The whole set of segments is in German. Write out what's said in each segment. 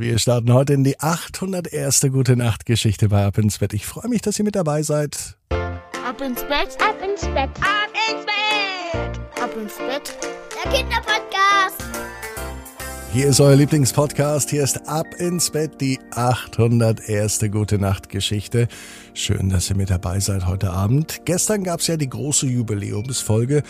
Wir starten heute in die 801. Gute Nacht Geschichte bei Ab ins Bett. Ich freue mich, dass ihr mit dabei seid. Ab ins Bett, ab ins Bett, ab ins Bett, ab ins Bett. Der Kinderpodcast. Hier ist euer Lieblingspodcast. Hier ist Ab ins Bett, die 801. Gute Nacht Geschichte. Schön, dass ihr mit dabei seid heute Abend. Gestern gab es ja die große Jubiläumsfolge,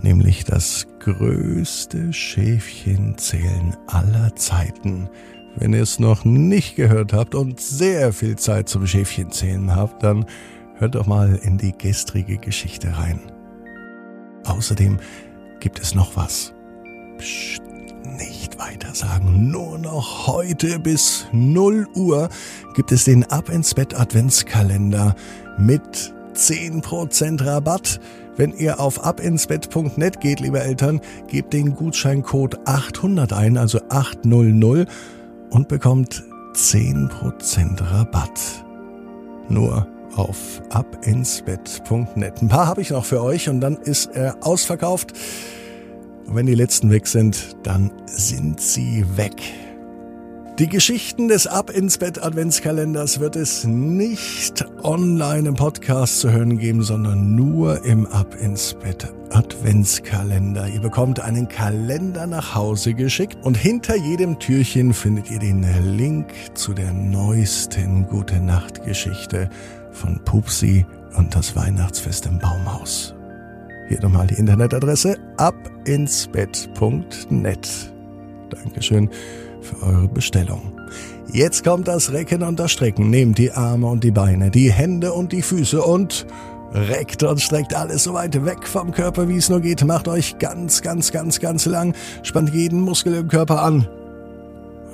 nämlich das größte Schäfchenzählen aller Zeiten. Wenn ihr es noch nicht gehört habt und sehr viel Zeit zum Schäfchenzählen habt, dann hört doch mal in die gestrige Geschichte rein. Außerdem gibt es noch was. Psst, nicht weiter sagen. Nur noch heute bis 0 Uhr gibt es den Ab ins Bett Adventskalender mit 10% Rabatt. Wenn ihr auf abinsbett.net geht, liebe Eltern, gebt den Gutscheincode 800 ein, also 800 und bekommt 10% Rabatt. Nur auf abinsbett.net. Ein paar habe ich noch für euch und dann ist er ausverkauft. Und wenn die letzten weg sind, dann sind sie weg. Die Geschichten des Ab ins Bett Adventskalenders wird es nicht online im Podcast zu hören geben, sondern nur im Ab ins Bett Adventskalender. Ihr bekommt einen Kalender nach Hause geschickt und hinter jedem Türchen findet ihr den Link zu der neuesten Gute Nacht Geschichte von Pupsi und das Weihnachtsfest im Baumhaus. Hier nochmal die Internetadresse abinsbett.net. Dankeschön für eure Bestellung. Jetzt kommt das Recken und das Strecken. Nehmt die Arme und die Beine, die Hände und die Füße und reckt und streckt alles so weit weg vom Körper, wie es nur geht. Macht euch ganz, ganz, ganz, ganz lang. Spannt jeden Muskel im Körper an.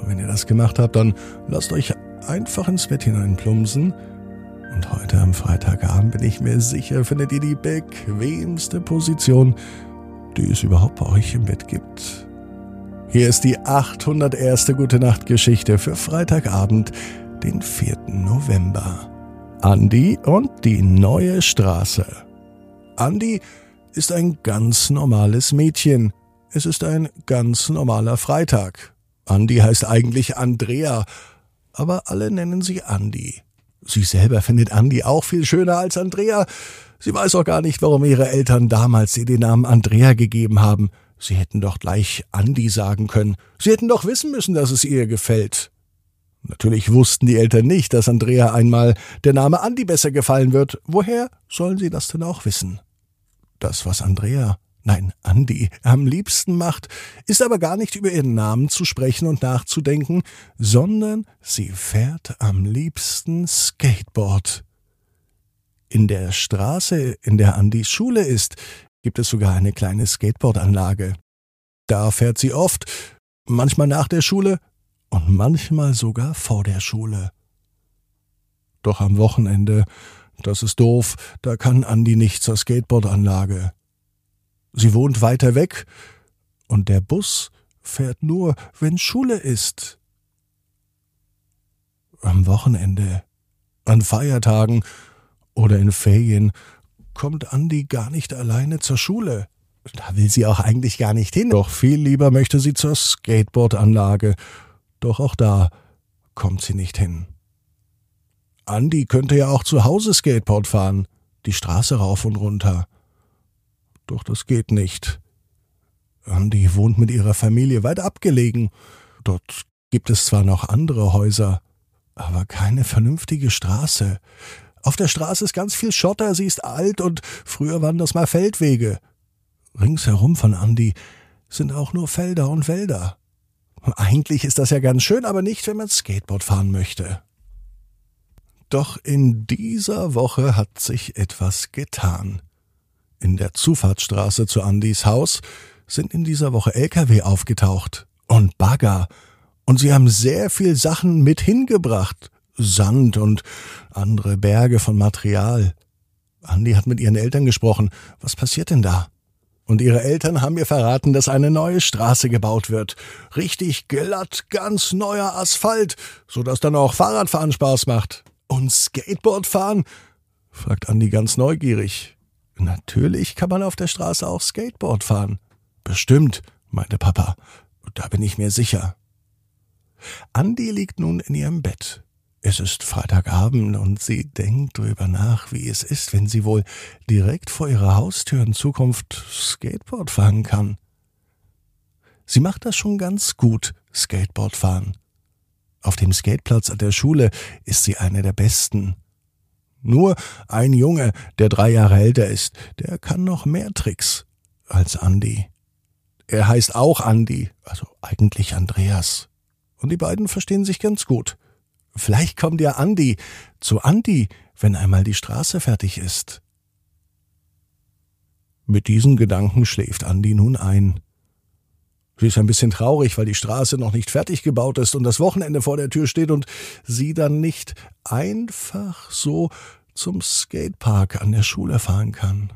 Und wenn ihr das gemacht habt, dann lasst euch einfach ins Bett hineinplumpsen. Und heute am Freitagabend bin ich mir sicher, findet ihr die bequemste Position, die es überhaupt bei euch im Bett gibt. Hier ist die 801. Gute Nacht Geschichte für Freitagabend, den 4. November. Andi und die neue Straße. Andi ist ein ganz normales Mädchen. Es ist ein ganz normaler Freitag. Andi heißt eigentlich Andrea, aber alle nennen sie Andi. Sie selber findet Andi auch viel schöner als Andrea. Sie weiß auch gar nicht, warum ihre Eltern damals ihr den Namen Andrea gegeben haben. Sie hätten doch gleich Andi sagen können. Sie hätten doch wissen müssen, dass es ihr gefällt. Natürlich wussten die Eltern nicht, dass Andrea einmal der Name Andi besser gefallen wird. Woher sollen sie das denn auch wissen? Das, was Andrea, nein, Andi, am liebsten macht, ist aber gar nicht über ihren Namen zu sprechen und nachzudenken, sondern sie fährt am liebsten Skateboard. In der Straße, in der Andis Schule ist, gibt es sogar eine kleine Skateboardanlage. Da fährt sie oft, manchmal nach der Schule und manchmal sogar vor der Schule. Doch am Wochenende, das ist doof, da kann Andi nicht zur Skateboardanlage. Sie wohnt weiter weg und der Bus fährt nur, wenn Schule ist. Am Wochenende, an Feiertagen oder in Ferien kommt Andi gar nicht alleine zur Schule. Da will sie auch eigentlich gar nicht hin. Doch viel lieber möchte sie zur Skateboardanlage. Doch auch da kommt sie nicht hin. Andi könnte ja auch zu Hause Skateboard fahren, die Straße rauf und runter. Doch das geht nicht. Andi wohnt mit ihrer Familie weit abgelegen. Dort gibt es zwar noch andere Häuser, aber keine vernünftige Straße. Auf der Straße ist ganz viel Schotter, sie ist alt und früher waren das mal Feldwege. Ringsherum von Andi sind auch nur Felder und Wälder. Eigentlich ist das ja ganz schön, aber nicht, wenn man Skateboard fahren möchte. Doch in dieser Woche hat sich etwas getan. In der Zufahrtsstraße zu Andis Haus sind in dieser Woche Lkw aufgetaucht und Bagger, und sie haben sehr viel Sachen mit hingebracht, Sand und andere Berge von Material. Andi hat mit ihren Eltern gesprochen. Was passiert denn da? Und ihre Eltern haben ihr verraten, dass eine neue Straße gebaut wird. Richtig glatt, ganz neuer Asphalt, so dass dann auch Fahrradfahren Spaß macht. Und Skateboardfahren? fragt Andi ganz neugierig. Natürlich kann man auf der Straße auch Skateboard fahren. Bestimmt, meinte Papa. Da bin ich mir sicher. Andi liegt nun in ihrem Bett. Es ist Freitagabend und sie denkt drüber nach, wie es ist, wenn sie wohl direkt vor ihrer Haustür in Zukunft Skateboard fahren kann. Sie macht das schon ganz gut, Skateboard fahren. Auf dem Skateplatz an der Schule ist sie eine der Besten. Nur ein Junge, der drei Jahre älter ist, der kann noch mehr Tricks als Andi. Er heißt auch Andi, also eigentlich Andreas. Und die beiden verstehen sich ganz gut. Vielleicht kommt ja Andi zu Andi, wenn einmal die Straße fertig ist. Mit diesen Gedanken schläft Andi nun ein. Sie ist ein bisschen traurig, weil die Straße noch nicht fertig gebaut ist und das Wochenende vor der Tür steht und sie dann nicht einfach so zum Skatepark an der Schule fahren kann.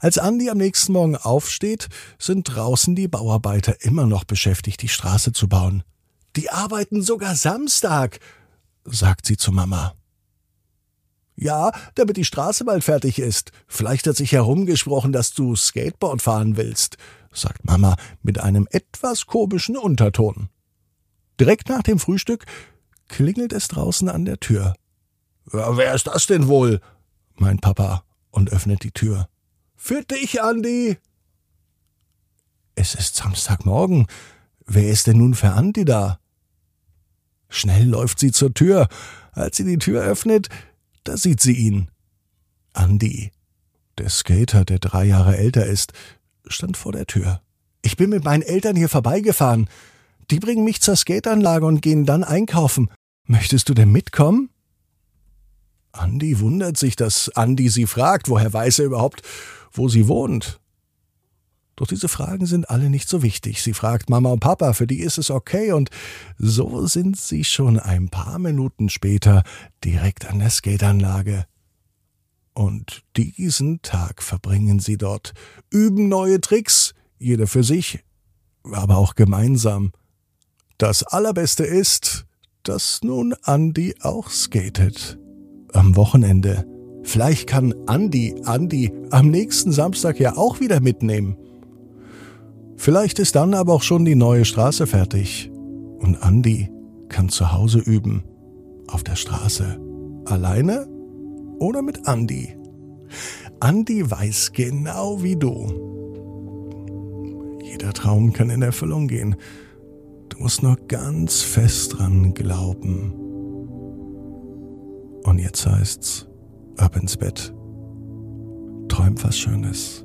Als Andi am nächsten Morgen aufsteht, sind draußen die Bauarbeiter immer noch beschäftigt, die Straße zu bauen. Die arbeiten sogar Samstag, sagt sie zu Mama. Ja, damit die Straße bald fertig ist. Vielleicht hat sich herumgesprochen, dass du Skateboard fahren willst, sagt Mama mit einem etwas komischen Unterton. Direkt nach dem Frühstück klingelt es draußen an der Tür. Ja, wer ist das denn wohl? meint Papa und öffnet die Tür. Für dich, Andi. Es ist Samstagmorgen. Wer ist denn nun für Andi da? Schnell läuft sie zur Tür. Als sie die Tür öffnet, da sieht sie ihn. Andi, der Skater, der drei Jahre älter ist, stand vor der Tür. Ich bin mit meinen Eltern hier vorbeigefahren. Die bringen mich zur Skateanlage und gehen dann einkaufen. Möchtest du denn mitkommen? Andi wundert sich, dass Andi sie fragt, woher weiß er überhaupt, wo sie wohnt. Doch diese Fragen sind alle nicht so wichtig. Sie fragt Mama und Papa, für die ist es okay, und so sind sie schon ein paar Minuten später direkt an der Skateanlage. Und diesen Tag verbringen sie dort, üben neue Tricks, jeder für sich, aber auch gemeinsam. Das Allerbeste ist, dass nun Andy auch skatet. Am Wochenende. Vielleicht kann Andi Andi am nächsten Samstag ja auch wieder mitnehmen. Vielleicht ist dann aber auch schon die neue Straße fertig und Andi kann zu Hause üben. Auf der Straße. Alleine oder mit Andi. Andi weiß genau wie du. Jeder Traum kann in Erfüllung gehen. Du musst nur ganz fest dran glauben. Und jetzt heißt's, ab ins Bett. Träum was Schönes.